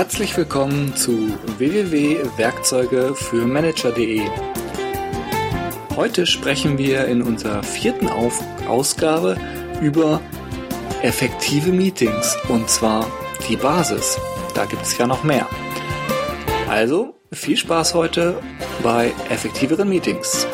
Herzlich willkommen zu www.werkzeuge für Manager.de. Heute sprechen wir in unserer vierten Auf Ausgabe über effektive Meetings und zwar die Basis. Da gibt es ja noch mehr. Also viel Spaß heute bei effektiveren Meetings.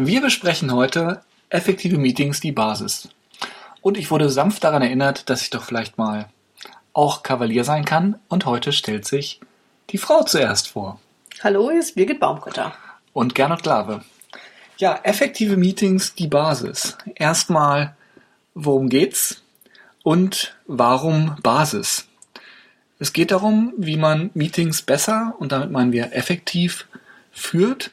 Wir besprechen heute effektive Meetings, die Basis. Und ich wurde sanft daran erinnert, dass ich doch vielleicht mal auch Kavalier sein kann. Und heute stellt sich die Frau zuerst vor. Hallo, hier ist Birgit Baumgötter. Und Gernot Glave. Ja, effektive Meetings, die Basis. Erstmal, worum geht's? Und warum Basis? Es geht darum, wie man Meetings besser und damit meinen wir effektiv führt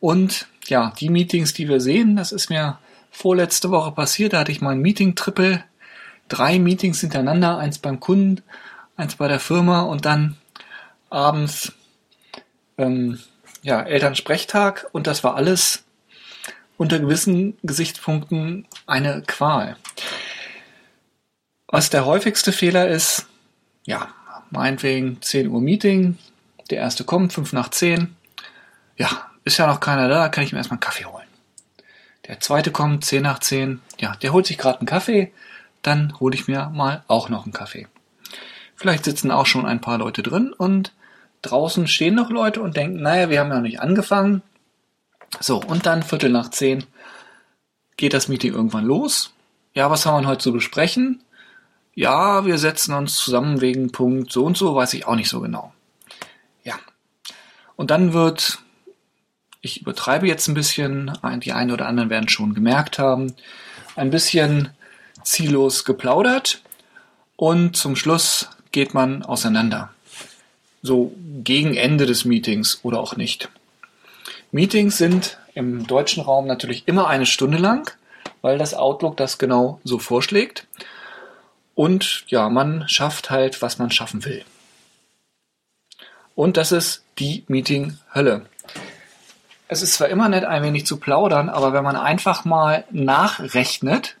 und ja, die Meetings, die wir sehen, das ist mir vorletzte Woche passiert. Da hatte ich mein Meeting-Triple. Drei Meetings hintereinander, eins beim Kunden, eins bei der Firma und dann abends ähm, ja, Elternsprechtag und das war alles unter gewissen Gesichtspunkten eine Qual. Was der häufigste Fehler ist, ja, meinetwegen 10 Uhr Meeting, der erste kommt, 5 nach 10. Ja, ist ja noch keiner da, kann ich mir erstmal einen Kaffee holen. Der zweite kommt, 10 nach 10, ja, der holt sich gerade einen Kaffee, dann hole ich mir mal auch noch einen Kaffee. Vielleicht sitzen auch schon ein paar Leute drin und draußen stehen noch Leute und denken, naja, wir haben ja noch nicht angefangen. So, und dann Viertel nach 10 geht das Meeting irgendwann los. Ja, was haben wir heute zu besprechen? Ja, wir setzen uns zusammen wegen Punkt so und so, weiß ich auch nicht so genau. Ja. Und dann wird ich übertreibe jetzt ein bisschen, die einen oder anderen werden schon gemerkt haben, ein bisschen ziellos geplaudert und zum Schluss geht man auseinander. So gegen Ende des Meetings oder auch nicht. Meetings sind im deutschen Raum natürlich immer eine Stunde lang, weil das Outlook das genau so vorschlägt. Und ja, man schafft halt, was man schaffen will. Und das ist die Meeting-Hölle es ist zwar immer nett, ein wenig zu plaudern, aber wenn man einfach mal nachrechnet,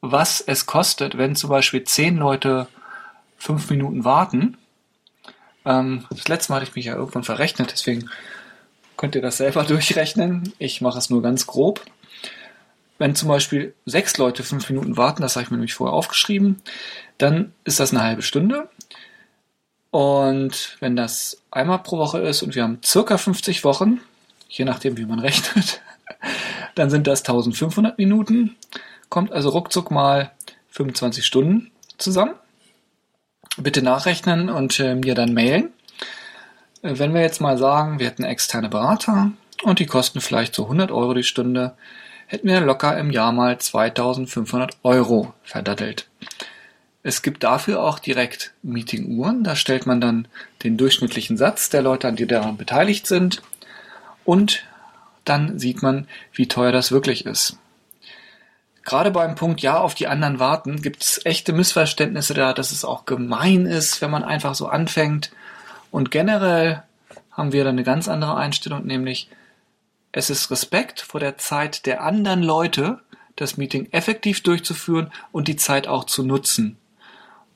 was es kostet, wenn zum Beispiel zehn Leute fünf Minuten warten, ähm, das letzte Mal hatte ich mich ja irgendwann verrechnet, deswegen könnt ihr das selber durchrechnen. Ich mache es nur ganz grob. Wenn zum Beispiel sechs Leute fünf Minuten warten, das habe ich mir nämlich vorher aufgeschrieben, dann ist das eine halbe Stunde. Und wenn das einmal pro Woche ist und wir haben circa 50 Wochen, je nachdem, wie man rechnet, dann sind das 1500 Minuten, kommt also ruckzuck mal 25 Stunden zusammen. Bitte nachrechnen und äh, mir dann mailen. Äh, wenn wir jetzt mal sagen, wir hätten externe Berater und die kosten vielleicht so 100 Euro die Stunde, hätten wir locker im Jahr mal 2500 Euro verdattelt. Es gibt dafür auch direkt Meeting-Uhren. Da stellt man dann den durchschnittlichen Satz der Leute an, die daran beteiligt sind und dann sieht man, wie teuer das wirklich ist. Gerade beim Punkt Ja auf die anderen warten gibt es echte Missverständnisse da, dass es auch gemein ist, wenn man einfach so anfängt. Und generell haben wir dann eine ganz andere Einstellung, nämlich es ist Respekt vor der Zeit der anderen Leute, das Meeting effektiv durchzuführen und die Zeit auch zu nutzen.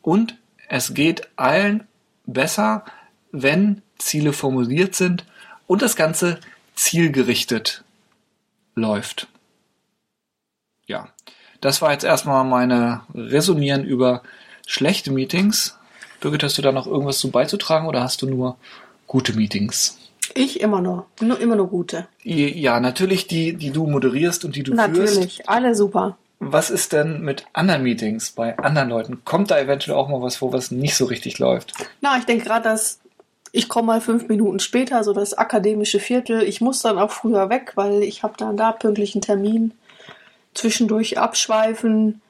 Und es geht allen besser, wenn Ziele formuliert sind und das Ganze zielgerichtet läuft. Ja, das war jetzt erstmal meine Resonieren über schlechte Meetings. Birgit, hast du da noch irgendwas zu beizutragen oder hast du nur gute Meetings? Ich immer nur, nur immer nur gute. Ja, natürlich die, die du moderierst und die du natürlich, führst. Natürlich, alle super. Was ist denn mit anderen Meetings bei anderen Leuten? Kommt da eventuell auch mal was, wo was nicht so richtig läuft? Na, ich denke gerade, dass ich komme mal fünf Minuten später, so das akademische Viertel. Ich muss dann auch früher weg, weil ich habe dann da pünktlichen Termin. Zwischendurch abschweifen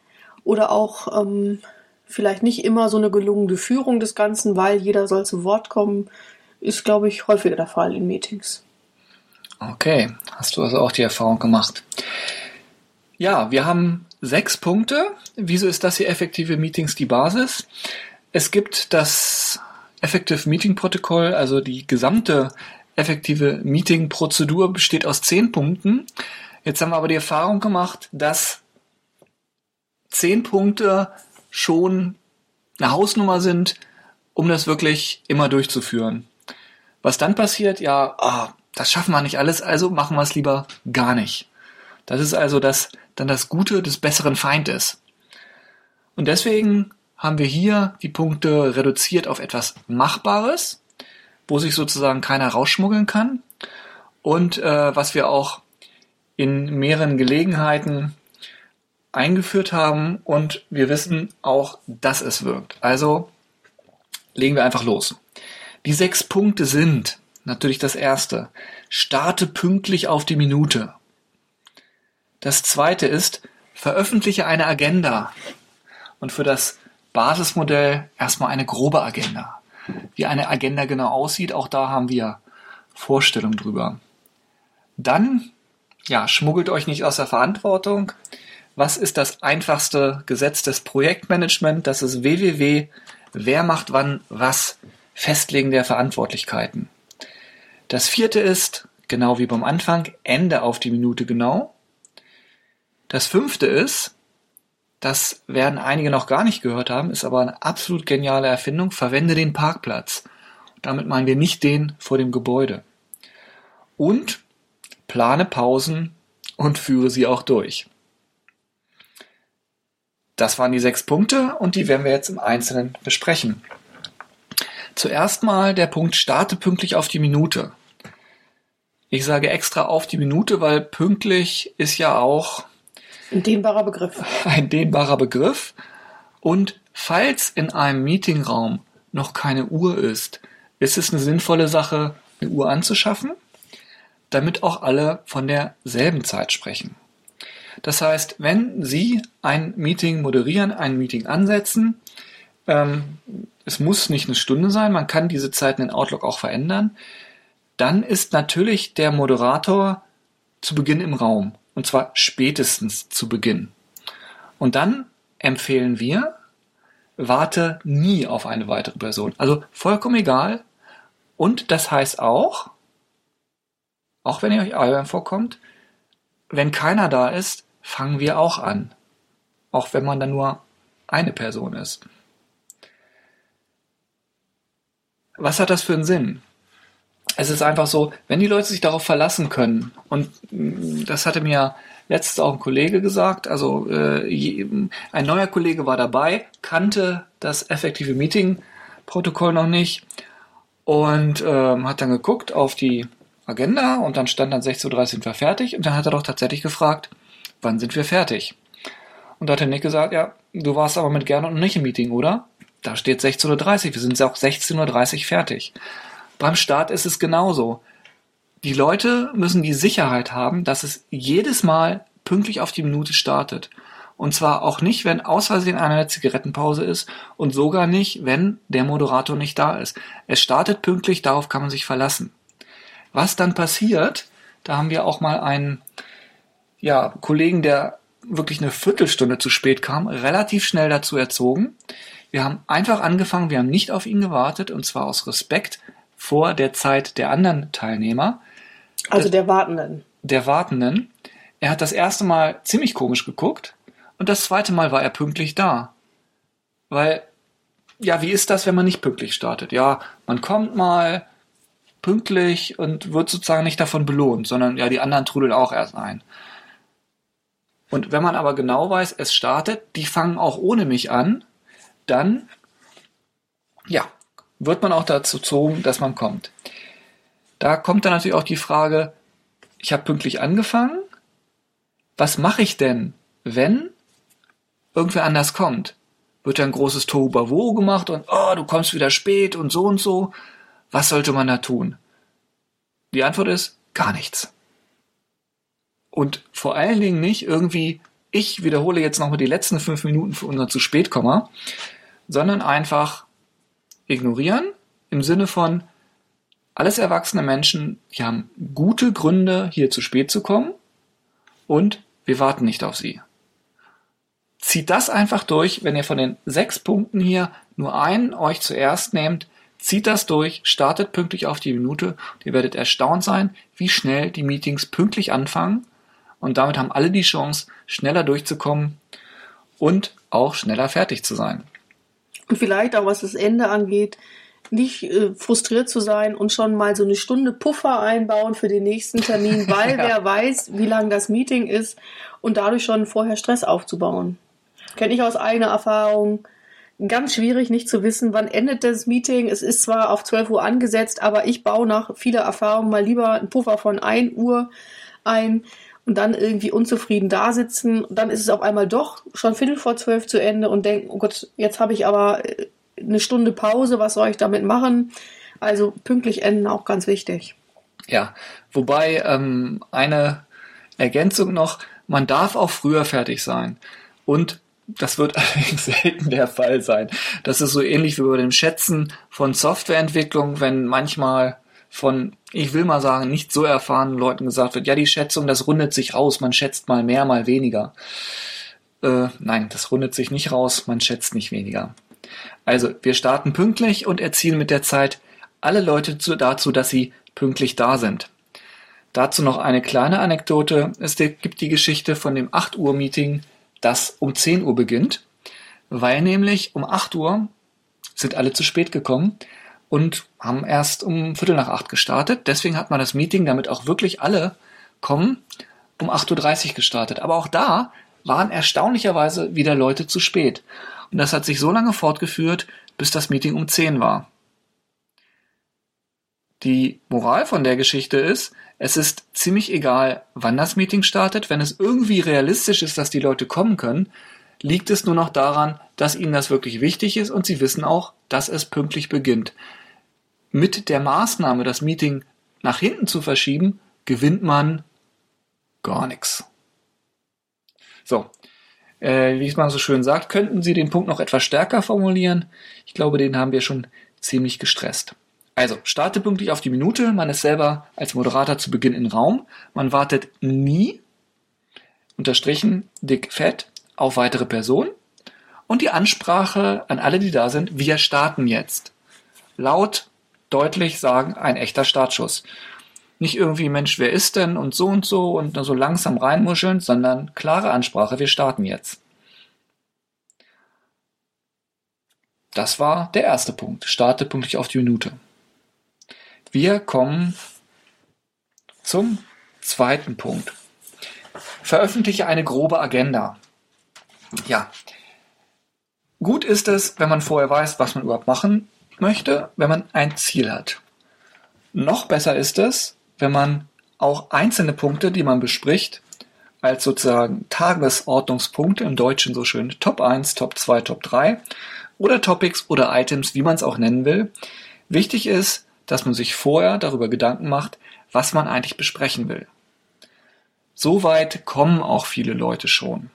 oder auch ähm, vielleicht nicht immer so eine gelungene Führung des Ganzen, weil jeder soll zu Wort kommen, ist, glaube ich, häufiger der Fall in Meetings. Okay, hast du also auch die Erfahrung gemacht. Ja, wir haben sechs Punkte. Wieso ist das hier effektive Meetings die Basis? Es gibt das Effective Meeting Protokoll, also die gesamte effektive Meeting-Prozedur besteht aus zehn Punkten. Jetzt haben wir aber die Erfahrung gemacht, dass zehn Punkte schon eine Hausnummer sind, um das wirklich immer durchzuführen. Was dann passiert, ja, oh, das schaffen wir nicht alles, also machen wir es lieber gar nicht. Das ist also das, dann das Gute des besseren Feindes. Und deswegen haben wir hier die Punkte reduziert auf etwas Machbares, wo sich sozusagen keiner rausschmuggeln kann und äh, was wir auch in mehreren Gelegenheiten eingeführt haben und wir wissen auch, dass es wirkt. Also legen wir einfach los. Die sechs Punkte sind natürlich das erste. Starte pünktlich auf die Minute. Das zweite ist, veröffentliche eine Agenda. Und für das Basismodell erstmal eine grobe Agenda. Wie eine Agenda genau aussieht, auch da haben wir Vorstellungen drüber. Dann, ja, schmuggelt euch nicht aus der Verantwortung. Was ist das einfachste Gesetz des Projektmanagement? Das ist www. Wer macht wann was? Festlegen der Verantwortlichkeiten. Das vierte ist, genau wie beim Anfang, Ende auf die Minute genau. Das fünfte ist, das werden einige noch gar nicht gehört haben, ist aber eine absolut geniale Erfindung, verwende den Parkplatz. Damit meinen wir nicht den vor dem Gebäude. Und plane Pausen und führe sie auch durch. Das waren die sechs Punkte und die werden wir jetzt im Einzelnen besprechen. Zuerst mal der Punkt starte pünktlich auf die Minute. Ich sage extra auf die Minute, weil pünktlich ist ja auch ein dehnbarer Begriff. Ein dehnbarer Begriff. Und falls in einem Meetingraum noch keine Uhr ist, ist es eine sinnvolle Sache, eine Uhr anzuschaffen, damit auch alle von derselben Zeit sprechen. Das heißt, wenn Sie ein Meeting moderieren, ein Meeting ansetzen, ähm, es muss nicht eine Stunde sein, man kann diese Zeiten in Outlook auch verändern, dann ist natürlich der Moderator zu Beginn im Raum. Und zwar spätestens zu Beginn. Und dann empfehlen wir, warte nie auf eine weitere Person. Also vollkommen egal. Und das heißt auch, auch wenn ihr euch albern vorkommt, wenn keiner da ist, fangen wir auch an. Auch wenn man dann nur eine Person ist. Was hat das für einen Sinn? Es ist einfach so, wenn die Leute sich darauf verlassen können, und mm, das hatte mir letztens auch ein Kollege gesagt, also äh, ein neuer Kollege war dabei, kannte das effektive Meeting-Protokoll noch nicht und ähm, hat dann geguckt auf die Agenda und dann stand dann 16.30 Uhr wir fertig und dann hat er doch tatsächlich gefragt, wann sind wir fertig? Und da hat der Nick gesagt, ja, du warst aber mit Gernot noch nicht im Meeting, oder? Da steht 16.30 Uhr, wir sind auch 16.30 Uhr fertig. Beim Start ist es genauso. Die Leute müssen die Sicherheit haben, dass es jedes Mal pünktlich auf die Minute startet. Und zwar auch nicht, wenn aus Versehen eine Zigarettenpause ist und sogar nicht, wenn der Moderator nicht da ist. Es startet pünktlich, darauf kann man sich verlassen. Was dann passiert, da haben wir auch mal einen ja, Kollegen, der wirklich eine Viertelstunde zu spät kam, relativ schnell dazu erzogen. Wir haben einfach angefangen, wir haben nicht auf ihn gewartet und zwar aus Respekt vor der Zeit der anderen Teilnehmer. Also der Wartenden. Der Wartenden. Er hat das erste Mal ziemlich komisch geguckt und das zweite Mal war er pünktlich da. Weil, ja, wie ist das, wenn man nicht pünktlich startet? Ja, man kommt mal pünktlich und wird sozusagen nicht davon belohnt, sondern ja, die anderen trudeln auch erst ein. Und wenn man aber genau weiß, es startet, die fangen auch ohne mich an, dann, ja, wird man auch dazu gezogen, dass man kommt. Da kommt dann natürlich auch die Frage, ich habe pünktlich angefangen, was mache ich denn, wenn irgendwer anders kommt? Wird ein großes Tohuwabohu gemacht und oh, du kommst wieder spät und so und so. Was sollte man da tun? Die Antwort ist gar nichts. Und vor allen Dingen nicht irgendwie, ich wiederhole jetzt nochmal die letzten fünf Minuten für unseren zu spät sondern einfach ignorieren im Sinne von, alles erwachsene Menschen, die haben gute Gründe, hier zu spät zu kommen und wir warten nicht auf sie. Zieht das einfach durch, wenn ihr von den sechs Punkten hier nur einen euch zuerst nehmt, zieht das durch, startet pünktlich auf die Minute und ihr werdet erstaunt sein, wie schnell die Meetings pünktlich anfangen Und damit haben alle die Chance, schneller durchzukommen und auch schneller fertig zu sein. Und vielleicht auch was das Ende angeht, nicht äh, frustriert zu sein und schon mal so eine Stunde Puffer einbauen für den nächsten Termin, weil ja. wer weiß, wie lang das Meeting ist und dadurch schon vorher Stress aufzubauen. Kenne ich aus eigener Erfahrung. Ganz schwierig, nicht zu wissen, wann endet das Meeting. Es ist zwar auf 12 Uhr angesetzt, aber ich baue nach vieler Erfahrung mal lieber einen Puffer von 1 Uhr ein und dann irgendwie unzufrieden da sitzen. dann ist es auf einmal doch schon Viertel vor zwölf zu Ende und denken, oh Gott, jetzt habe ich aber äh, eine Stunde Pause, was soll ich damit machen? Also pünktlich enden auch ganz wichtig. Ja, wobei ähm, eine Ergänzung noch, man darf auch früher fertig sein. Und das wird allerdings selten der Fall sein. Das ist so ähnlich wie bei dem Schätzen von Softwareentwicklung, wenn manchmal von, ich will mal sagen, nicht so erfahrenen Leuten gesagt wird, ja, die Schätzung, das rundet sich raus, man schätzt mal mehr, mal weniger. Äh, nein, das rundet sich nicht raus, man schätzt nicht weniger. Also, wir starten pünktlich und erzielen mit der Zeit alle Leute zu, dazu, dass sie pünktlich da sind. Dazu noch eine kleine Anekdote. Es gibt die Geschichte von dem 8 Uhr Meeting, das um 10 Uhr beginnt, weil nämlich um 8 Uhr sind alle zu spät gekommen und haben erst um Viertel nach acht gestartet. Deswegen hat man das Meeting, damit auch wirklich alle kommen, um 8.30 Uhr gestartet. Aber auch da waren erstaunlicherweise wieder Leute zu spät. Und das hat sich so lange fortgeführt, bis das Meeting um 10 war. Die Moral von der Geschichte ist, es ist ziemlich egal, wann das Meeting startet. Wenn es irgendwie realistisch ist, dass die Leute kommen können, liegt es nur noch daran, dass ihnen das wirklich wichtig ist und sie wissen auch, dass es pünktlich beginnt. Mit der Maßnahme, das Meeting nach hinten zu verschieben, gewinnt man gar nichts. So, äh, wie es man so schön sagt, könnten Sie den Punkt noch etwas stärker formulieren. Ich glaube, den haben wir schon ziemlich gestresst. Also, starte pünktlich auf die Minute. Man ist selber als Moderator zu Beginn im Raum. Man wartet nie, unterstrichen, dick, fett, auf weitere Personen. Und die Ansprache an alle, die da sind, wir starten jetzt. Laut, deutlich sagen, ein echter Startschuss. Nicht irgendwie, Mensch, wer ist denn und so und so und so langsam reinmuscheln, sondern klare Ansprache, wir starten jetzt. Das war der erste Punkt. Starte pünktlich auf die Minute. Wir kommen zum zweiten Punkt. Veröffentliche eine grobe Agenda. Ja. Gut ist es, wenn man vorher weiß, was man überhaupt machen möchte, wenn man ein Ziel hat. Noch besser ist es, wenn man auch einzelne Punkte, die man bespricht, als sozusagen Tagesordnungspunkte im Deutschen so schön Top 1, Top 2, Top 3 oder Topics oder Items, wie man es auch nennen will. Wichtig ist, dass man sich vorher darüber Gedanken macht, was man eigentlich besprechen will. So weit kommen auch viele Leute schon.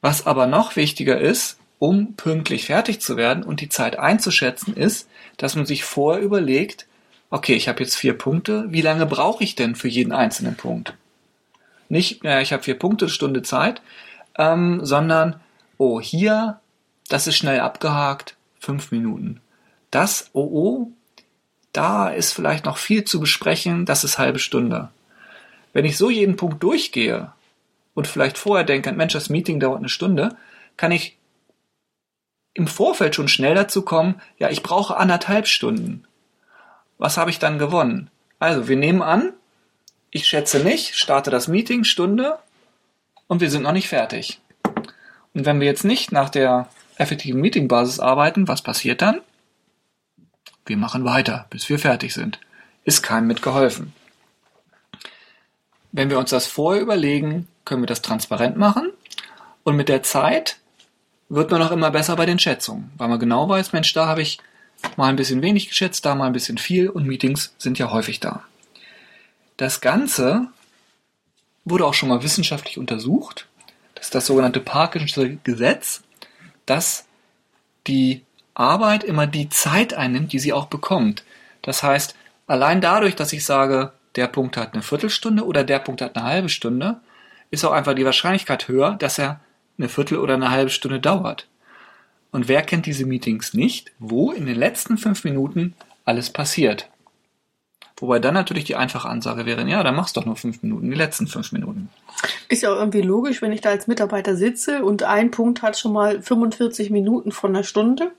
Was aber noch wichtiger ist, um pünktlich fertig zu werden und die Zeit einzuschätzen, ist, dass man sich vorher überlegt, okay, ich habe jetzt vier Punkte, wie lange brauche ich denn für jeden einzelnen Punkt? Nicht, äh, ich habe vier Punkte, Stunde Zeit, ähm, sondern, oh, hier, das ist schnell abgehakt, fünf Minuten. Das, oh, oh, da ist vielleicht noch viel zu besprechen, das ist halbe Stunde. Wenn ich so jeden Punkt durchgehe und vielleicht vorher denke, Mensch, das Meeting dauert eine Stunde, kann ich im Vorfeld schon schnell dazu kommen, ja, ich brauche anderthalb Stunden was habe ich dann gewonnen? Also, wir nehmen an, ich schätze nicht, starte das Meeting, Stunde, und wir sind noch nicht fertig. Und wenn wir jetzt nicht nach der effektiven Meetingbasis arbeiten, was passiert dann? Wir machen weiter, bis wir fertig sind. Ist keinem mitgeholfen. Wenn wir uns das vorher überlegen, können wir das transparent machen und mit der Zeit wird man auch immer besser bei den Schätzungen, weil man genau weiß, Mensch, da habe ich mal ein bisschen wenig geschätzt, da mal ein bisschen viel und Meetings sind ja häufig da. Das Ganze wurde auch schon mal wissenschaftlich untersucht. Das ist das sogenannte Parkinsche Gesetz, dass die Arbeit immer die Zeit einnimmt, die sie auch bekommt. Das heißt, allein dadurch, dass ich sage, der Punkt hat eine Viertelstunde oder der Punkt hat eine halbe Stunde, ist auch einfach die Wahrscheinlichkeit höher, dass er eine Viertel oder eine halbe Stunde dauert. Und wer kennt diese Meetings nicht, wo in den letzten fünf Minuten alles passiert? Wobei dann natürlich die einfache Ansage wäre, ja, dann machst du doch nur fünf Minuten, die letzten fünf Minuten. Ist ja auch irgendwie logisch, wenn ich da als Mitarbeiter sitze und ein Punkt hat schon mal 45 Minuten von einer Stunde.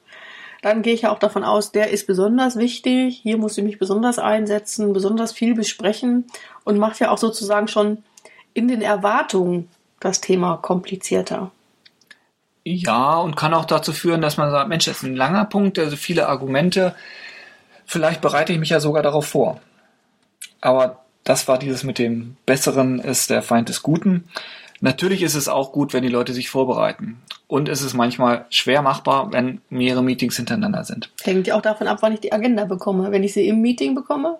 Dann gehe ich ja auch davon aus, der ist besonders wichtig. Hier muss ich mich besonders einsetzen, besonders viel besprechen und macht ja auch sozusagen schon in den Erwartungen das Thema komplizierter. Ja, und kann auch dazu führen, dass man sagt, Mensch, das ist ein langer Punkt, also viele Argumente. Vielleicht bereite ich mich ja sogar darauf vor. Aber das war dieses mit dem Besseren ist der Feind des Guten. Natürlich ist es auch gut, wenn die Leute sich vorbereiten. Und es ist manchmal schwer machbar, wenn mehrere Meetings hintereinander sind. Hängt ja auch davon ab, wann ich die Agenda bekomme. Wenn ich sie im Meeting bekomme,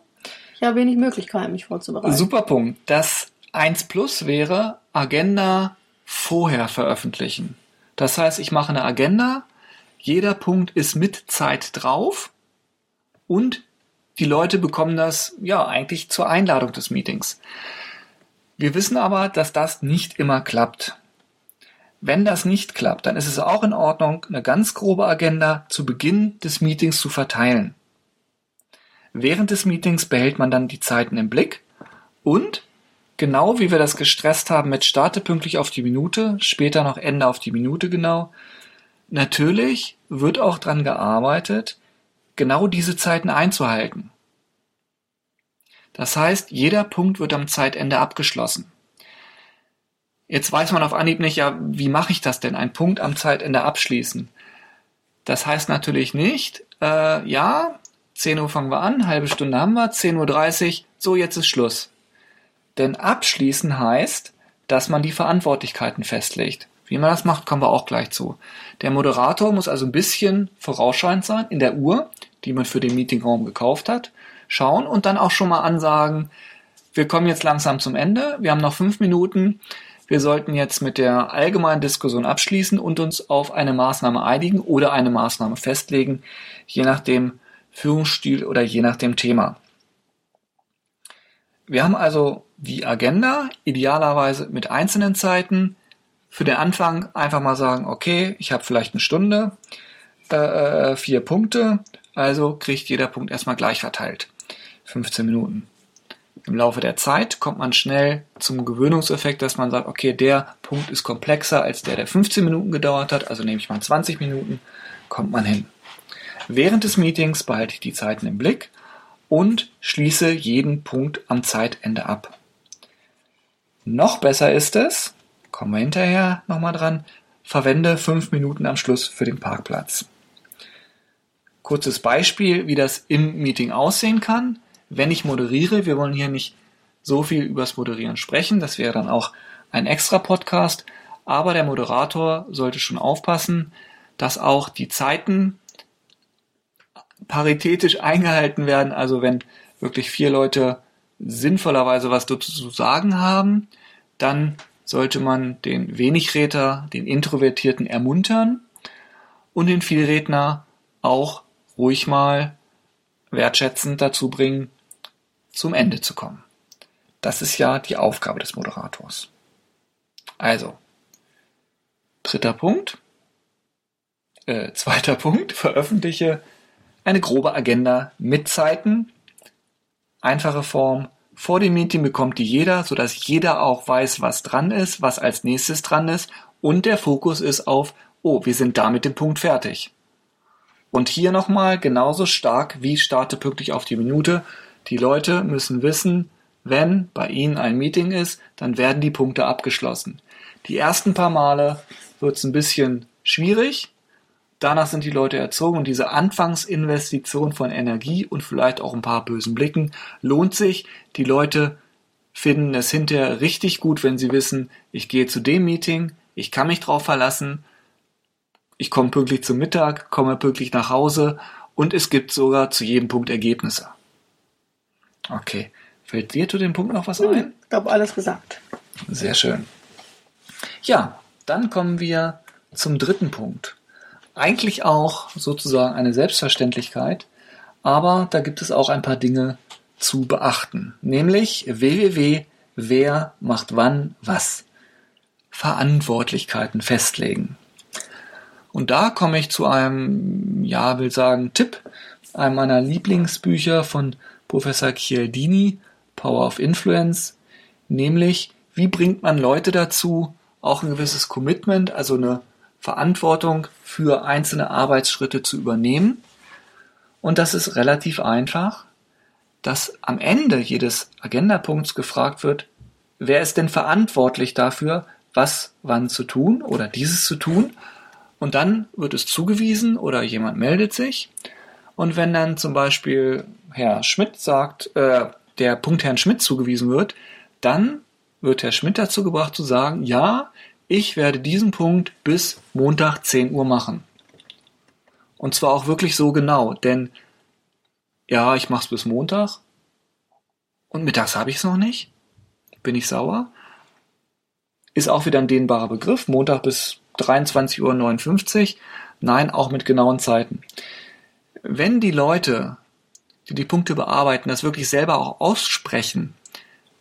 ich habe wenig Möglichkeiten, mich vorzubereiten. Super Punkt. Das 1 Plus wäre Agenda vorher veröffentlichen. Das heißt, ich mache eine Agenda, jeder Punkt ist mit Zeit drauf und die Leute bekommen das ja eigentlich zur Einladung des Meetings. Wir wissen aber, dass das nicht immer klappt. Wenn das nicht klappt, dann ist es auch in Ordnung, eine ganz grobe Agenda zu Beginn des Meetings zu verteilen. Während des Meetings behält man dann die Zeiten im Blick und genau wie wir das gestresst haben mit starte pünktlich auf die Minute, später noch Ende auf die Minute genau, natürlich wird auch dran gearbeitet, genau diese Zeiten einzuhalten. Das heißt, jeder Punkt wird am Zeitende abgeschlossen. Jetzt weiß man auf Anhieb nicht, ja, wie mache ich das denn, einen Punkt am Zeitende abschließen? Das heißt natürlich nicht, äh, ja, 10 Uhr fangen wir an, halbe Stunde haben wir, 10.30 Uhr, so jetzt ist Schluss. Denn abschließen heißt, dass man die Verantwortlichkeiten festlegt. Wie man das macht, kommen wir auch gleich zu. Der Moderator muss also ein bisschen vorausschauend sein in der Uhr, die man für den Meetingraum gekauft hat, schauen und dann auch schon mal ansagen, wir kommen jetzt langsam zum Ende, wir haben noch fünf Minuten, wir sollten jetzt mit der allgemeinen Diskussion abschließen und uns auf eine Maßnahme einigen oder eine Maßnahme festlegen, je nach dem Führungsstil oder je nach dem Thema. Wir haben also die Agenda, idealerweise mit einzelnen Zeiten. Für den Anfang einfach mal sagen, okay, ich habe vielleicht eine Stunde, äh, äh vier Punkte, also kriegt jeder Punkt erstmal gleich verteilt. 15 Minuten. Im Laufe der Zeit kommt man schnell zum Gewöhnungseffekt, dass man sagt, okay, der Punkt ist komplexer als der, der 15 Minuten gedauert hat, also nehme ich mal 20 Minuten, kommt man hin. Während des Meetings behalte ich die Zeiten im Blick und schließe jeden Punkt am Zeitende ab. Noch besser ist es, kommen wir hinterher nochmal dran, verwende 5 Minuten am Schluss für den Parkplatz. Kurzes Beispiel, wie das im Meeting aussehen kann wenn ich moderiere, wir wollen hier nicht so viel übers Moderieren sprechen, das wäre dann auch ein extra Podcast, aber der Moderator sollte schon aufpassen, dass auch die Zeiten paritätisch eingehalten werden, also wenn wirklich vier Leute sinnvollerweise was dazu zu sagen haben, dann sollte man den Wenigredner, den Introvertierten ermuntern und den Vielredner auch ruhig mal wertschätzend dazu bringen, zum Ende zu kommen. Das ist ja die Aufgabe des Moderators. Also, dritter Punkt, äh, zweiter Punkt, veröffentliche eine grobe Agenda mit Zeiten, einfache Form, vor dem Meeting bekommt die jeder, sodass jeder auch weiß, was dran ist, was als nächstes dran ist und der Fokus ist auf, oh, wir sind da mit dem Punkt fertig. Und hier nochmal genauso stark wie starte pünktlich auf die Minute, die Leute müssen wissen, wenn bei ihnen ein Meeting ist, dann werden die Punkte abgeschlossen. Die ersten paar Male wird es ein bisschen schwierig. Danach sind die Leute erzogen und diese Anfangsinvestition von Energie und vielleicht auch ein paar bösen Blicken lohnt sich. Die Leute finden es hinterher richtig gut, wenn sie wissen, ich gehe zu dem Meeting, ich kann mich drauf verlassen, ich komme pünktlich zum Mittag, komme pünktlich nach Hause und es gibt sogar zu jedem Punkt Ergebnisse. Okay. Fällt dir zu dem Punkt noch was hm, ein? Ich glaube, alles gesagt. Sehr schön. Ja, dann kommen wir zum dritten Punkt. Eigentlich auch sozusagen eine Selbstverständlichkeit, aber da gibt es auch ein paar Dinge zu beachten. Nämlich www, wer macht wann was. Verantwortlichkeiten festlegen. Und da komme ich zu einem, ja, will sagen, Tipp, einem meiner Lieblingsbücher von Professor Chialdini, Power of Influence, nämlich wie bringt man Leute dazu, auch ein gewisses Commitment, also eine Verantwortung für einzelne Arbeitsschritte zu übernehmen. Und das ist relativ einfach, dass am Ende jedes Agendapunkts gefragt wird, wer ist denn verantwortlich dafür, was wann zu tun oder dieses zu tun. Und dann wird es zugewiesen oder jemand meldet sich. Und wenn dann zum Beispiel Herr Schmidt sagt, äh, der Punkt Herrn Schmidt zugewiesen wird, dann wird Herr Schmidt dazu gebracht zu sagen, ja, ich werde diesen Punkt bis Montag 10 Uhr machen. Und zwar auch wirklich so genau, denn ja, ich mach's bis Montag und mittags habe ich es noch nicht. Bin ich sauer? Ist auch wieder ein dehnbarer Begriff, Montag bis 23.59 Uhr. Nein, auch mit genauen Zeiten. Wenn die Leute, die die Punkte bearbeiten, das wirklich selber auch aussprechen,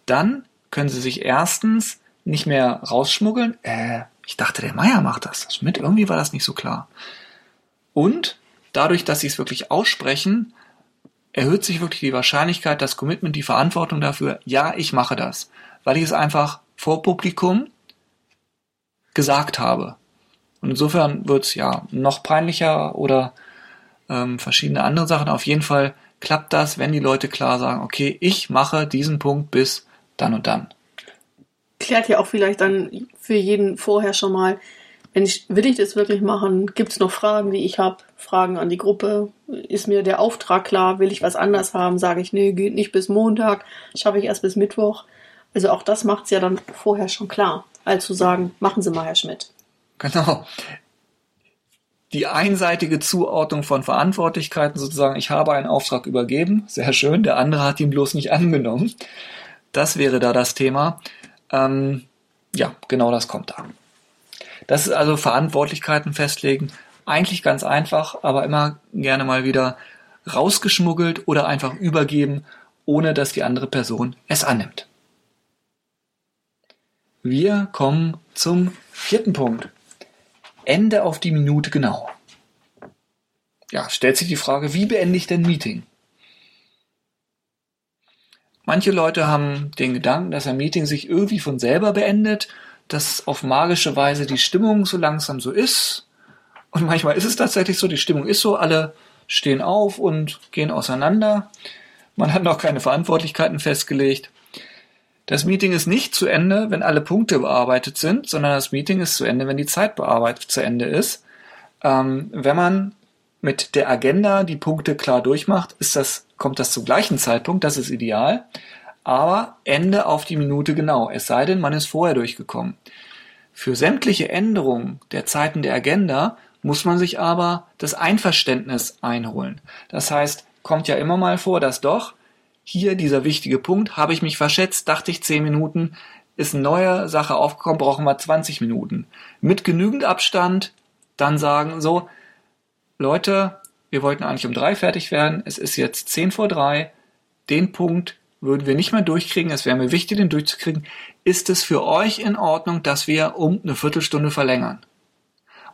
dann können sie sich erstens nicht mehr rausschmuggeln. Äh, ich dachte, der Meier macht das. Schmidt, irgendwie war das nicht so klar. Und dadurch, dass sie es wirklich aussprechen, erhöht sich wirklich die Wahrscheinlichkeit, das Commitment, die Verantwortung dafür, ja, ich mache das. Weil ich es einfach vor Publikum gesagt habe. Und insofern wird es ja noch peinlicher oder ähm, verschiedene andere Sachen. Auf jeden Fall klappt das, wenn die Leute klar sagen, okay, ich mache diesen Punkt bis dann und dann. Klärt ja auch vielleicht dann für jeden vorher schon mal, wenn ich, will ich das wirklich machen? Gibt es noch Fragen, die ich habe? Fragen an die Gruppe? Ist mir der Auftrag klar? Will ich was anders haben? Sage ich, nee, geht nicht bis Montag, schaffe ich erst bis Mittwoch. Also auch das macht es ja dann vorher schon klar, als zu sagen, machen Sie mal, Herr Schmidt. Genau die einseitige Zuordnung von Verantwortlichkeiten sozusagen, ich habe einen Auftrag übergeben, sehr schön, der andere hat ihn bloß nicht angenommen. Das wäre da das Thema. Ähm, ja, genau das kommt da. Das ist also Verantwortlichkeiten festlegen. Eigentlich ganz einfach, aber immer gerne mal wieder rausgeschmuggelt oder einfach übergeben, ohne dass die andere Person es annimmt. Wir kommen zum vierten Punkt. Ende auf die Minute genau. Ja, stellt sich die Frage, wie beende ich denn Meeting? Manche Leute haben den Gedanken, dass ein Meeting sich irgendwie von selber beendet, dass auf magische Weise die Stimmung so langsam so ist. Und manchmal ist es tatsächlich so, die Stimmung ist so, alle stehen auf und gehen auseinander. Man hat noch keine Verantwortlichkeiten festgelegt. Das Meeting ist nicht zu Ende, wenn alle Punkte bearbeitet sind, sondern das Meeting ist zu Ende, wenn die Zeit bearbeitet zu Ende ist. Ähm, wenn man mit der Agenda die Punkte klar durchmacht, ist das, kommt das zum gleichen Zeitpunkt, das ist ideal. Aber Ende auf die Minute genau, es sei denn, man ist vorher durchgekommen. Für sämtliche Änderungen der Zeiten der Agenda muss man sich aber das Einverständnis einholen. Das heißt, kommt ja immer mal vor, dass doch hier dieser wichtige Punkt, habe ich mich verschätzt, dachte ich 10 Minuten, ist eine neue Sache aufgekommen, brauchen wir 20 Minuten. Mit genügend Abstand dann sagen, so, Leute, wir wollten eigentlich um drei fertig werden, es ist jetzt 10 vor drei, den Punkt würden wir nicht mehr durchkriegen, es wäre mir wichtig, den durchzukriegen. Ist es für euch in Ordnung, dass wir um eine Viertelstunde verlängern?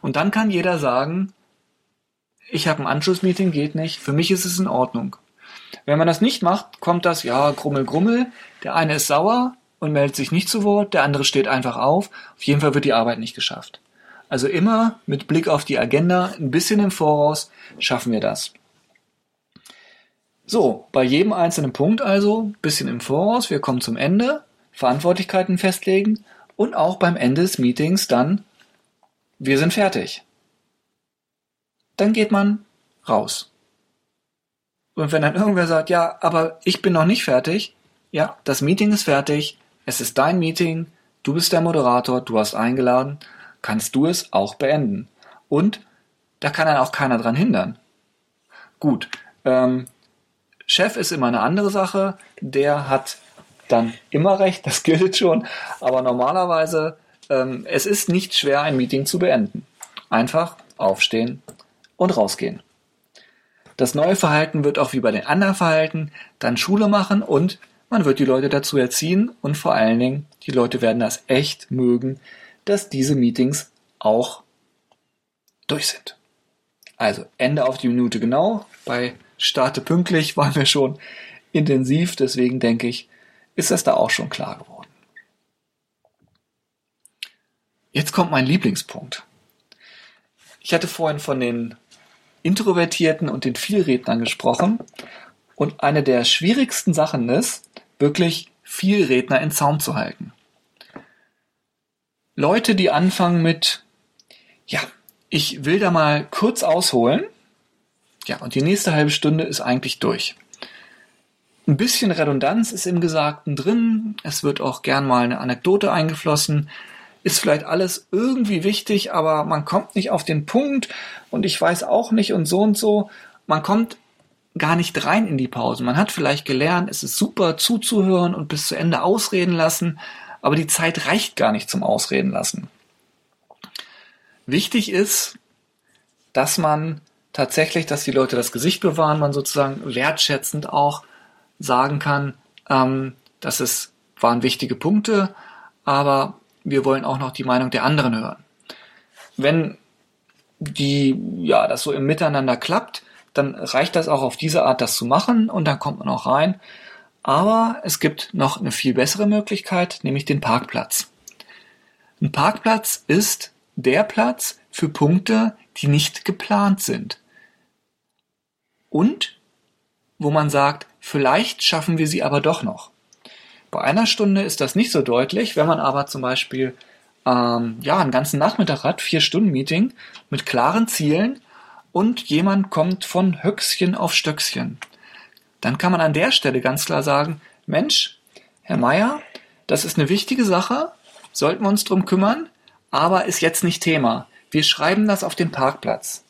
Und dann kann jeder sagen, ich habe ein Anschlussmeeting, geht nicht, für mich ist es in Ordnung. Wenn man das nicht macht, kommt das, ja, Grummel, Grummel. Der eine ist sauer und meldet sich nicht zu Wort, der andere steht einfach auf. Auf jeden Fall wird die Arbeit nicht geschafft. Also immer mit Blick auf die Agenda, ein bisschen im Voraus, schaffen wir das. So, bei jedem einzelnen Punkt also, bisschen im Voraus, wir kommen zum Ende, Verantwortlichkeiten festlegen und auch beim Ende des Meetings dann, wir sind fertig. Dann geht man raus. Und wenn dann irgendwer sagt, ja, aber ich bin noch nicht fertig, ja, das Meeting ist fertig, es ist dein Meeting, du bist der Moderator, du hast eingeladen, kannst du es auch beenden. Und da kann dann auch keiner dran hindern. Gut, ähm, Chef ist immer eine andere Sache, der hat dann immer recht, das gilt schon, aber normalerweise, ähm, es ist nicht schwer, ein Meeting zu beenden. Einfach aufstehen und rausgehen. Das neue Verhalten wird auch wie bei den anderen Verhalten dann Schule machen und man wird die Leute dazu erziehen und vor allen Dingen, die Leute werden das echt mögen, dass diese Meetings auch durch sind. Also Ende auf die Minute genau. Bei Starte pünktlich waren wir schon intensiv, deswegen denke ich, ist das da auch schon klar geworden. Jetzt kommt mein Lieblingspunkt. Ich hatte vorhin von den Introvertierten und den Vielrednern gesprochen und eine der schwierigsten Sachen ist, wirklich Vielredner in Zaum zu halten. Leute, die anfangen mit, ja, ich will da mal kurz ausholen, ja, und die nächste halbe Stunde ist eigentlich durch. Ein bisschen Redundanz ist im Gesagten drin, es wird auch gern mal eine Anekdote eingeflossen, ist vielleicht alles irgendwie wichtig, aber man kommt nicht auf den Punkt und ich weiß auch nicht und so und so. Man kommt gar nicht rein in die Pause. Man hat vielleicht gelernt, es ist super zuzuhören und bis zu Ende ausreden lassen, aber die Zeit reicht gar nicht zum Ausreden lassen. Wichtig ist, dass man tatsächlich, dass die Leute das Gesicht bewahren, man sozusagen wertschätzend auch sagen kann, ähm, dass es waren wichtige Punkte, aber wir wollen auch noch die Meinung der anderen hören. Wenn die, ja, das so im Miteinander klappt, dann reicht das auch auf diese Art, das zu machen und dann kommt man auch rein. Aber es gibt noch eine viel bessere Möglichkeit, nämlich den Parkplatz. Ein Parkplatz ist der Platz für Punkte, die nicht geplant sind. Und wo man sagt, vielleicht schaffen wir sie aber doch noch. Bei einer Stunde ist das nicht so deutlich, wenn man aber zum Beispiel ähm, ja, einen ganzen Nachmittag hat, vier Stunden Meeting mit klaren Zielen und jemand kommt von Höchstchen auf Stöckchen. Dann kann man an der Stelle ganz klar sagen, Mensch, Herr Meier, das ist eine wichtige Sache, sollten wir uns drum kümmern, aber ist jetzt nicht Thema. Wir schreiben das auf den Parkplatz.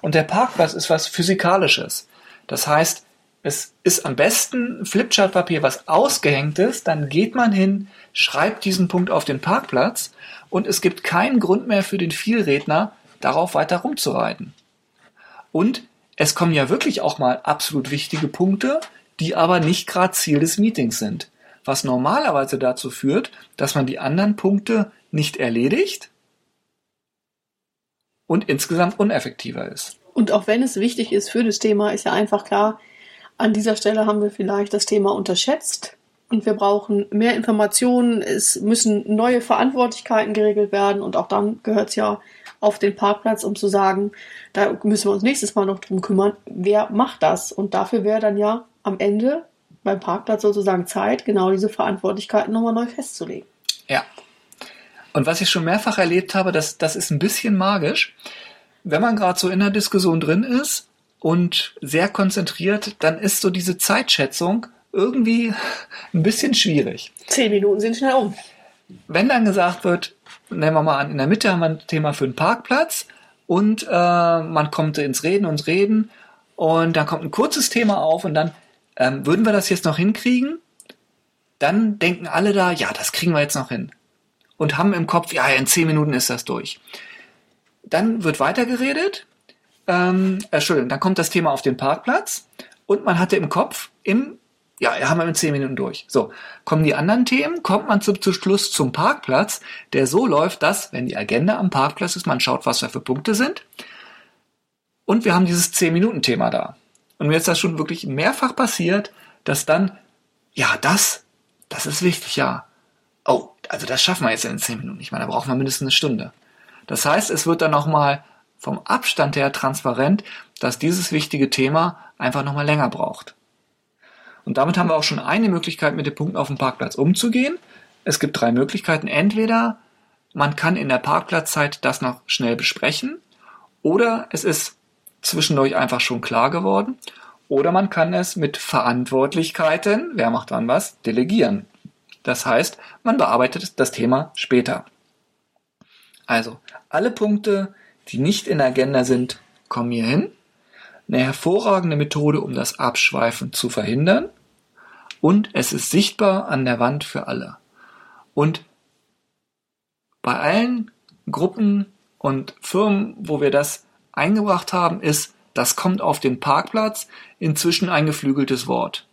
Und der Parkplatz ist was Physikalisches. Das heißt, es ist am besten Flipchartpapier, was ausgehängt ist, dann geht man hin, schreibt diesen Punkt auf den Parkplatz und es gibt keinen Grund mehr für den Vielredner, darauf weiter rumzureiten. Und es kommen ja wirklich auch mal absolut wichtige Punkte, die aber nicht gerade Ziel des Meetings sind. Was normalerweise dazu führt, dass man die anderen Punkte nicht erledigt und insgesamt uneffektiver ist. Und auch wenn es wichtig ist für das Thema, ist ja einfach klar, an dieser Stelle haben wir vielleicht das Thema unterschätzt und wir brauchen mehr Informationen. Es müssen neue Verantwortlichkeiten geregelt werden und auch dann gehört es ja auf den Parkplatz, um zu sagen, da müssen wir uns nächstes Mal noch drum kümmern, wer macht das? Und dafür wäre dann ja am Ende beim Parkplatz sozusagen Zeit, genau diese Verantwortlichkeiten nochmal neu festzulegen. Ja. Und was ich schon mehrfach erlebt habe, das, das ist ein bisschen magisch. Wenn man gerade so in der Diskussion drin ist und sehr konzentriert, dann ist so diese Zeitschätzung irgendwie ein bisschen schwierig. Zehn Minuten sind schnell um. Wenn dann gesagt wird, nehmen wir mal an, in der Mitte haben wir ein Thema für einen Parkplatz und äh, man kommt ins Reden und Reden und dann kommt ein kurzes Thema auf und dann ähm, würden wir das jetzt noch hinkriegen, dann denken alle da, ja, das kriegen wir jetzt noch hin. Und haben im Kopf, ja, in zehn Minuten ist das durch. Dann wird weitergeredet ähm, Entschuldigung, dann kommt das Thema auf den Parkplatz und man hatte im Kopf, im, ja, haben wir in zehn Minuten durch. So, kommen die anderen Themen, kommt man zum, zum Schluss zum Parkplatz, der so läuft, dass, wenn die Agenda am Parkplatz ist, man schaut, was da für Punkte sind. Und wir haben dieses 10-Minuten-Thema da. Und mir ist das schon wirklich mehrfach passiert, dass dann, ja, das, das ist wichtig, ja. Oh, also das schaffen wir jetzt in 10 Minuten nicht mehr, da brauchen wir mindestens eine Stunde. Das heißt, es wird dann nochmal vom Abstand her transparent, dass dieses wichtige Thema einfach nochmal länger braucht. Und damit haben wir auch schon eine Möglichkeit, mit den Punkten auf dem Parkplatz umzugehen. Es gibt drei Möglichkeiten. Entweder man kann in der Parkplatzzeit das noch schnell besprechen oder es ist zwischendurch einfach schon klar geworden oder man kann es mit Verantwortlichkeiten, wer macht dann was, delegieren. Das heißt, man bearbeitet das Thema später. Also, alle Punkte, die nicht in der Agenda sind, kommen hier hin. Eine hervorragende Methode, um das Abschweifen zu verhindern. Und es ist sichtbar an der Wand für alle. Und bei allen Gruppen und Firmen, wo wir das eingebracht haben, ist, das kommt auf den Parkplatz, inzwischen ein geflügeltes Wort.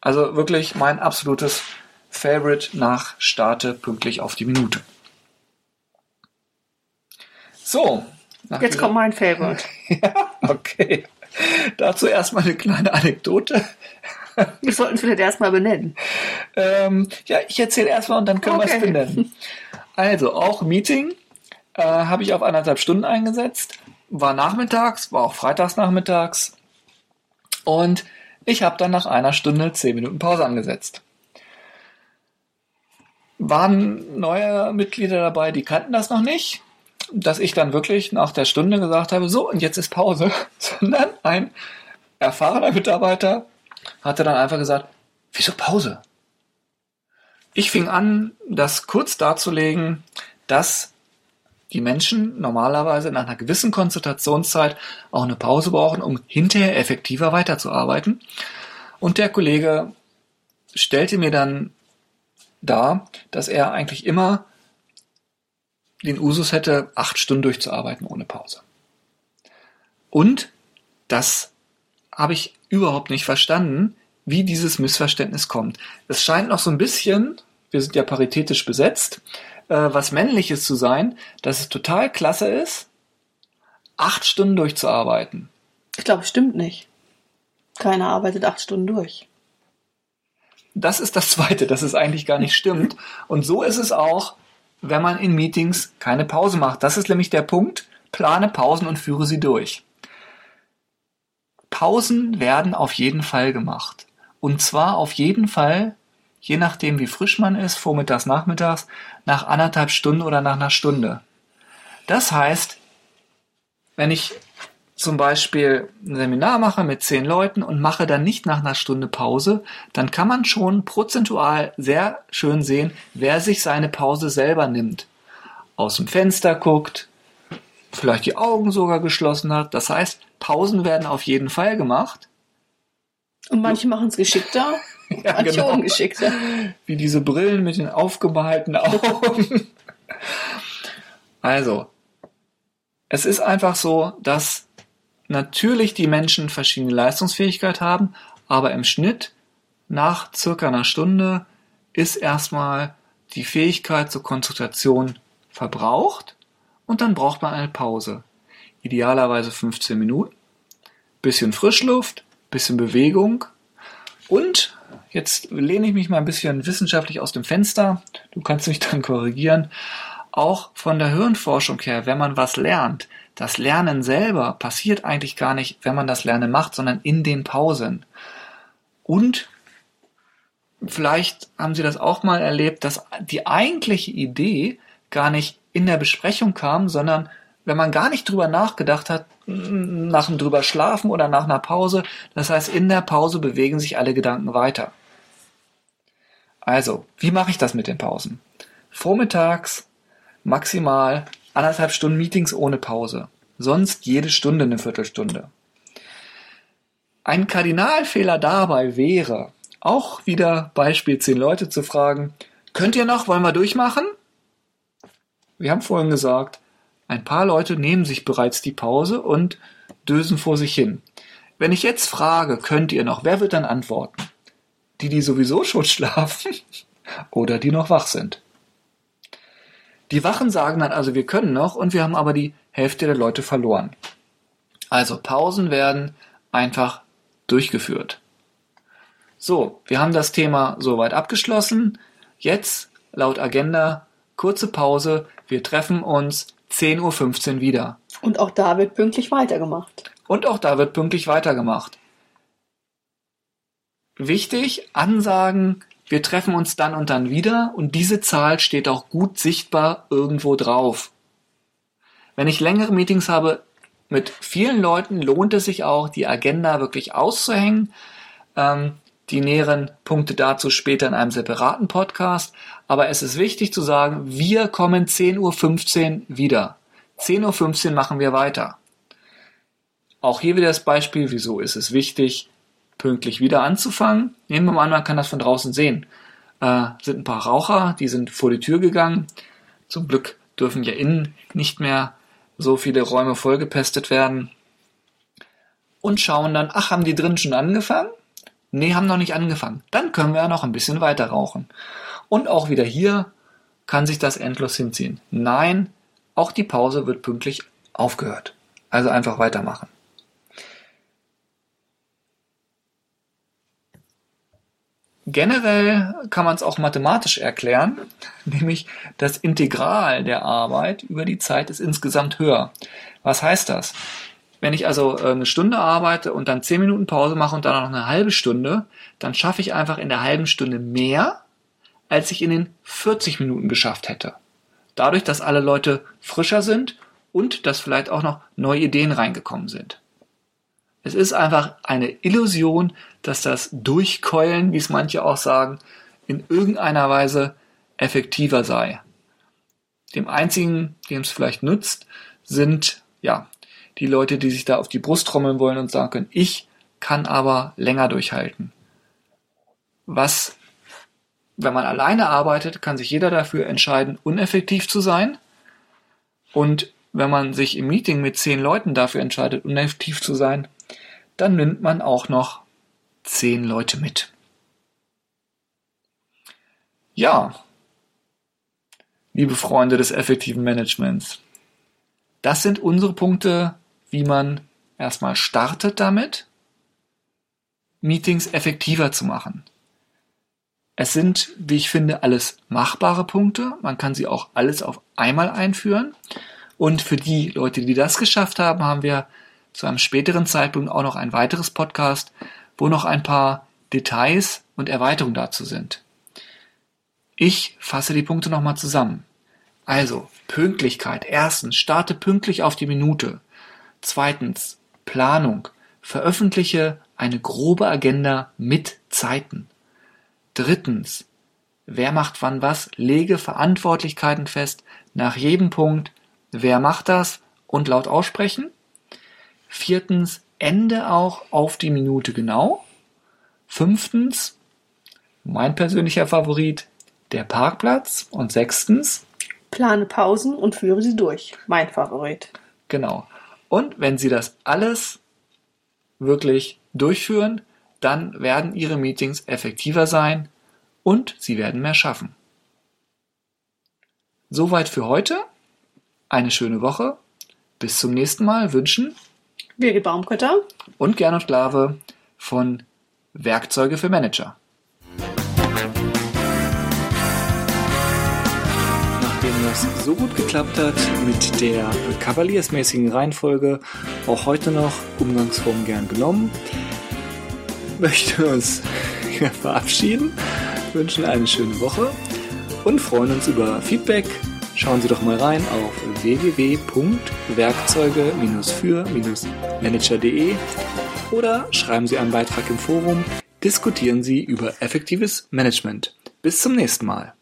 Also wirklich mein absolutes Favorite nach Starte pünktlich auf die Minute. So. Jetzt kommt mein Favorite. ja, okay. Dazu erstmal eine kleine Anekdote. Wir sollten es vielleicht erstmal benennen. Ähm, ja, ich erzähle erstmal und dann können wir Okay. es benennen. Also, auch Meeting äh, habe ich auf anderthalb Stunden eingesetzt. War nachmittags, war auch freitags nachmittags. Und ich habe dann nach einer Stunde zehn Minuten Pause angesetzt. Waren neue Mitglieder dabei, die kannten das noch nicht, dass ich dann wirklich nach der Stunde gesagt habe, so, und jetzt ist Pause, sondern ein erfahrener Mitarbeiter hatte dann einfach gesagt, wieso Pause? Ich fing an, das kurz darzulegen, dass die Menschen normalerweise nach einer gewissen Konzentrationszeit auch eine Pause brauchen, um hinterher effektiver weiterzuarbeiten. Und der Kollege stellte mir dann dar, dass er eigentlich immer den Usus hätte, acht Stunden durchzuarbeiten ohne Pause. Und das habe ich überhaupt nicht verstanden, wie dieses Missverständnis kommt. Es scheint noch so ein bisschen, wir sind ja paritätisch besetzt, äh, was Männliches zu sein, dass es total klasse ist, acht Stunden durchzuarbeiten. Ich glaube, es stimmt nicht. Keiner arbeitet acht Stunden durch. Das ist das Zweite, dass es eigentlich gar nicht stimmt. Und so ist es auch, wenn man in Meetings keine Pause macht. Das ist nämlich der Punkt. Plane Pausen und führe sie durch. Pausen werden auf jeden Fall gemacht. Und zwar auf jeden Fall, je nachdem wie frisch man ist, vormittags, nachmittags, nach anderthalb Stunden oder nach einer Stunde. Das heißt, wenn ich zum Beispiel ein Seminar mache mit zehn Leuten und mache dann nicht nach einer Stunde Pause, dann kann man schon prozentual sehr schön sehen, wer sich seine Pause selber nimmt. Aus dem Fenster guckt, vielleicht die Augen sogar geschlossen hat. Das heißt, Pausen werden auf jeden Fall gemacht. Und manche machen es geschickter, Ja, manche genau. ungeschickter. Wie diese Brillen mit den aufgemalten Augen. Also, es ist einfach so, dass natürlich die Menschen verschiedene Leistungsfähigkeit haben, aber im Schnitt nach circa einer Stunde ist erstmal die Fähigkeit zur Konzentration verbraucht und dann braucht man eine Pause. Idealerweise 15 Minuten, bisschen Frischluft, bisschen Bewegung und jetzt lehne ich mich mal ein bisschen wissenschaftlich aus dem Fenster. Du kannst mich dann korrigieren. Auch von der Hirnforschung her, wenn man was lernt, das Lernen selber passiert eigentlich gar nicht, wenn man das Lernen macht, sondern in den Pausen. Und vielleicht haben Sie das auch mal erlebt, dass die eigentliche Idee gar nicht in der Besprechung kam, sondern wenn man gar nicht drüber nachgedacht hat, nach dem drüber schlafen oder nach einer Pause, das heißt, in der Pause bewegen sich alle Gedanken weiter. Also, wie mache ich das mit den Pausen? Vormittags maximal anderthalb Stunden Meetings ohne Pause. Sonst jede Stunde eine Viertelstunde. Ein Kardinalfehler dabei wäre, auch wieder Beispiel zehn Leute zu fragen, könnt ihr noch, wollen wir durchmachen? Wir haben vorhin gesagt, ein paar Leute nehmen sich bereits die Pause und dösen vor sich hin. Wenn ich jetzt frage, könnt ihr noch, wer wird dann antworten? Die, die sowieso schon schlafen oder die noch wach sind? Die Wachen sagen dann also, wir können noch und wir haben aber die Hälfte der Leute verloren. Also Pausen werden einfach durchgeführt. So, wir haben das Thema soweit abgeschlossen. Jetzt, laut Agenda, kurze Pause. Wir treffen uns 10.15 Uhr wieder. Und auch da wird pünktlich weitergemacht. Und auch da wird pünktlich weitergemacht. Wichtig, Ansagen, wir treffen uns dann und dann wieder und diese Zahl steht auch gut sichtbar irgendwo drauf. Wenn ich längere Meetings habe mit vielen Leuten, lohnt es sich auch, die Agenda wirklich auszuhängen. Ähm, die näheren Punkte dazu später in einem separaten Podcast. Aber es ist wichtig zu sagen, wir kommen 10.15 Uhr wieder. 10.15 Uhr machen wir weiter. Auch hier wieder das Beispiel, wieso ist es wichtig, pünktlich wieder anzufangen. Nehmen wir mal an, man kann das von draußen sehen. Äh, sind ein paar Raucher, die sind vor die Tür gegangen. Zum Glück dürfen ja innen nicht mehr so viele Räume vollgepestet werden. Und schauen dann, ach, haben die drin schon angefangen? Nee, haben noch nicht angefangen. Dann können wir ja noch ein bisschen weiter rauchen. Und auch wieder hier kann sich das endlos hinziehen. Nein, auch die Pause wird pünktlich aufgehört. Also einfach weitermachen. Generell kann man es auch mathematisch erklären, nämlich das Integral der Arbeit über die Zeit ist insgesamt höher. Was heißt das? Wenn ich also äh, eine Stunde arbeite und dann zehn Minuten Pause mache und dann noch eine halbe Stunde, dann schaffe ich einfach in der halben Stunde mehr, als ich in den 40 Minuten geschafft hätte. Dadurch, dass alle Leute frischer sind und dass vielleicht auch noch neue Ideen reingekommen sind. Es ist einfach eine Illusion, dass das Durchkeulen, wie es manche auch sagen, in irgendeiner Weise effektiver sei. Dem einzigen, dem es vielleicht nützt, sind ja die Leute, die sich da auf die Brust trommeln wollen und sagen können, ich kann aber länger durchhalten. Was, wenn man alleine arbeitet, kann sich jeder dafür entscheiden, uneffektiv zu sein. Und wenn man sich im Meeting mit zehn Leuten dafür entscheidet, uneffektiv zu sein, dann nimmt man auch noch zehn Leute mit. Ja, liebe Freunde des effektiven Managements, das sind unsere Punkte, wie man erstmal startet damit, Meetings effektiver zu machen. Es sind, wie ich finde, alles machbare Punkte. Man kann sie auch alles auf einmal einführen. Und für die Leute, die das geschafft haben, haben wir zu einem späteren Zeitpunkt auch noch ein weiteres Podcast, wo noch ein paar Details und Erweiterungen dazu sind. Ich fasse die Punkte nochmal zusammen. Also, Pünktlichkeit. Erstens, starte pünktlich auf die Minute. Zweitens, Planung. Veröffentliche eine grobe Agenda mit Zeiten. Drittens, wer macht wann was? Lege Verantwortlichkeiten fest. Nach jedem Punkt, wer macht das? Und laut aussprechen. Viertens, Ende auch auf die Minute genau. Fünftens, mein persönlicher Favorit, der Parkplatz. Und sechstens, Plane Pausen und führe sie durch. Mein Favorit. Genau. Und wenn Sie das alles wirklich durchführen, dann werden Ihre Meetings effektiver sein und Sie werden mehr schaffen. Soweit für heute. Eine schöne Woche. Bis zum nächsten Mal wünschen Birgit Baumkötter und Gernot Glave von Werkzeuge für Manager. Nachdem das so gut geklappt hat mit der kavaliersmäßigen Reihenfolge, auch heute noch Umgangsform gern genommen, möchten wir uns verabschieden, wünschen eine schöne Woche und freuen uns über Feedback. Schauen Sie doch mal rein auf www.werkzeuge-für-manager.de oder schreiben Sie einen Beitrag im Forum. Diskutieren Sie über effektives Management. Bis zum nächsten Mal.